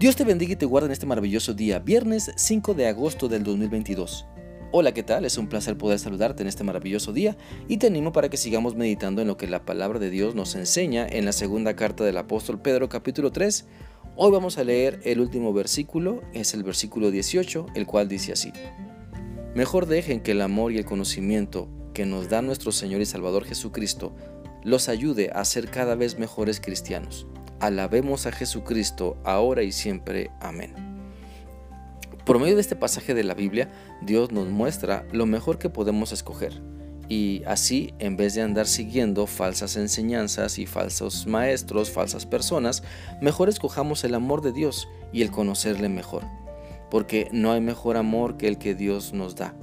Dios te bendiga y te guarde en este maravilloso día, viernes 5 de agosto del 2022. Hola, ¿qué tal? Es un placer poder saludarte en este maravilloso día y te animo para que sigamos meditando en lo que la palabra de Dios nos enseña en la segunda carta del apóstol Pedro capítulo 3. Hoy vamos a leer el último versículo, es el versículo 18, el cual dice así. Mejor dejen que el amor y el conocimiento que nos da nuestro Señor y Salvador Jesucristo los ayude a ser cada vez mejores cristianos Alabemos a Jesucristo ahora y siempre. Amén. Por medio de este pasaje de la Biblia, Dios nos muestra lo mejor que podemos escoger. Y así, en vez de andar siguiendo falsas enseñanzas y falsos maestros, falsas personas, mejor escojamos el amor de Dios y el conocerle mejor. Porque no hay mejor amor que el que Dios nos da.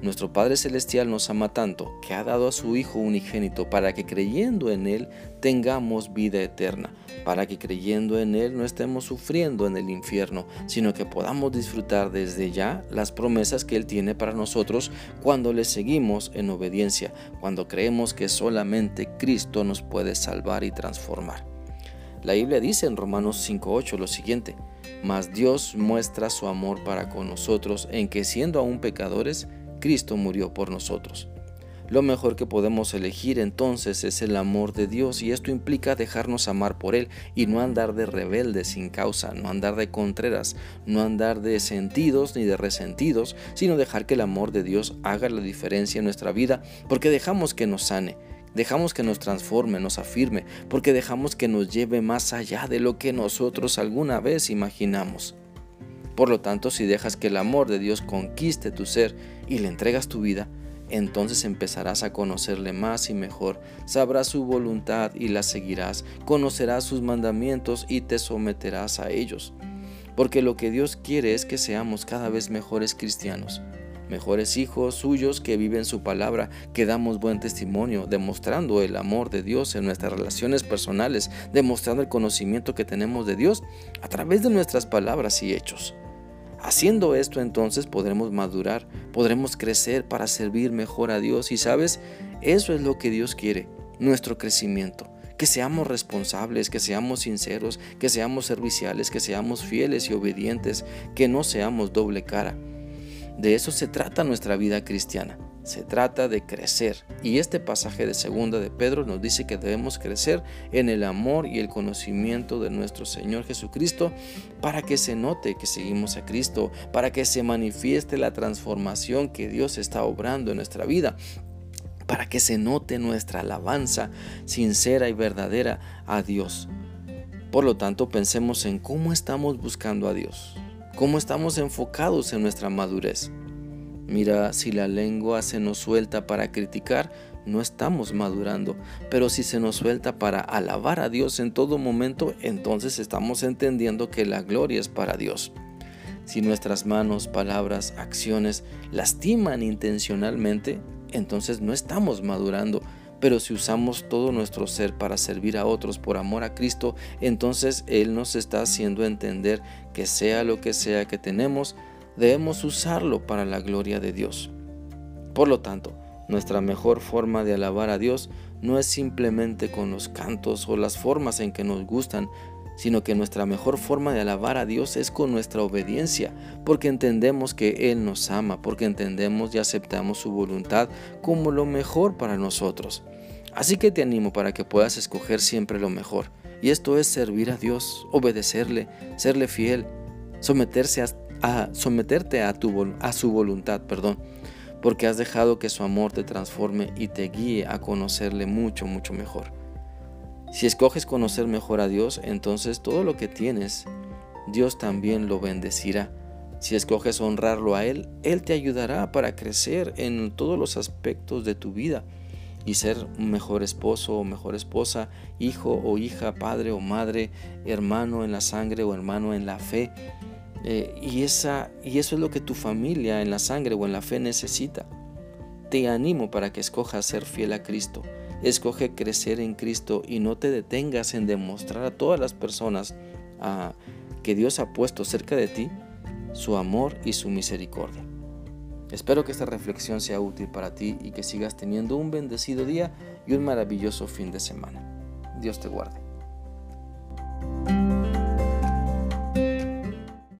Nuestro Padre Celestial nos ama tanto que ha dado a su Hijo unigénito para que creyendo en Él tengamos vida eterna, para que creyendo en Él no estemos sufriendo en el infierno, sino que podamos disfrutar desde ya las promesas que Él tiene para nosotros cuando le seguimos en obediencia, cuando creemos que solamente Cristo nos puede salvar y transformar. La Biblia dice en Romanos 5.8 lo siguiente, mas Dios muestra su amor para con nosotros en que siendo aún pecadores, Cristo murió por nosotros. Lo mejor que podemos elegir entonces es el amor de Dios y esto implica dejarnos amar por Él y no andar de rebeldes sin causa, no andar de contreras, no andar de sentidos ni de resentidos, sino dejar que el amor de Dios haga la diferencia en nuestra vida porque dejamos que nos sane, dejamos que nos transforme, nos afirme, porque dejamos que nos lleve más allá de lo que nosotros alguna vez imaginamos. Por lo tanto, si dejas que el amor de Dios conquiste tu ser y le entregas tu vida, entonces empezarás a conocerle más y mejor, sabrás su voluntad y la seguirás, conocerás sus mandamientos y te someterás a ellos. Porque lo que Dios quiere es que seamos cada vez mejores cristianos, mejores hijos suyos que viven su palabra, que damos buen testimonio, demostrando el amor de Dios en nuestras relaciones personales, demostrando el conocimiento que tenemos de Dios a través de nuestras palabras y hechos. Haciendo esto entonces podremos madurar, podremos crecer para servir mejor a Dios y sabes, eso es lo que Dios quiere, nuestro crecimiento. Que seamos responsables, que seamos sinceros, que seamos serviciales, que seamos fieles y obedientes, que no seamos doble cara. De eso se trata nuestra vida cristiana. Se trata de crecer. Y este pasaje de segunda de Pedro nos dice que debemos crecer en el amor y el conocimiento de nuestro Señor Jesucristo para que se note que seguimos a Cristo, para que se manifieste la transformación que Dios está obrando en nuestra vida para que se note nuestra alabanza sincera y verdadera a Dios. Por lo tanto, pensemos en cómo estamos buscando a Dios, cómo estamos enfocados en nuestra madurez. Mira, si la lengua se nos suelta para criticar, no estamos madurando, pero si se nos suelta para alabar a Dios en todo momento, entonces estamos entendiendo que la gloria es para Dios. Si nuestras manos, palabras, acciones lastiman intencionalmente, entonces no estamos madurando. Pero si usamos todo nuestro ser para servir a otros por amor a Cristo, entonces Él nos está haciendo entender que sea lo que sea que tenemos, debemos usarlo para la gloria de Dios. Por lo tanto, nuestra mejor forma de alabar a Dios no es simplemente con los cantos o las formas en que nos gustan, sino que nuestra mejor forma de alabar a Dios es con nuestra obediencia, porque entendemos que Él nos ama, porque entendemos y aceptamos su voluntad como lo mejor para nosotros. Así que te animo para que puedas escoger siempre lo mejor, y esto es servir a Dios, obedecerle, serle fiel, someterse a a someterte a, tu, a su voluntad, perdón, porque has dejado que su amor te transforme y te guíe a conocerle mucho, mucho mejor. Si escoges conocer mejor a Dios, entonces todo lo que tienes, Dios también lo bendecirá. Si escoges honrarlo a Él, Él te ayudará para crecer en todos los aspectos de tu vida y ser mejor esposo o mejor esposa, hijo o hija, padre o madre, hermano en la sangre o hermano en la fe. Eh, y, esa, y eso es lo que tu familia en la sangre o en la fe necesita. Te animo para que escojas ser fiel a Cristo. Escoge crecer en Cristo y no te detengas en demostrar a todas las personas ah, que Dios ha puesto cerca de ti su amor y su misericordia. Espero que esta reflexión sea útil para ti y que sigas teniendo un bendecido día y un maravilloso fin de semana. Dios te guarde.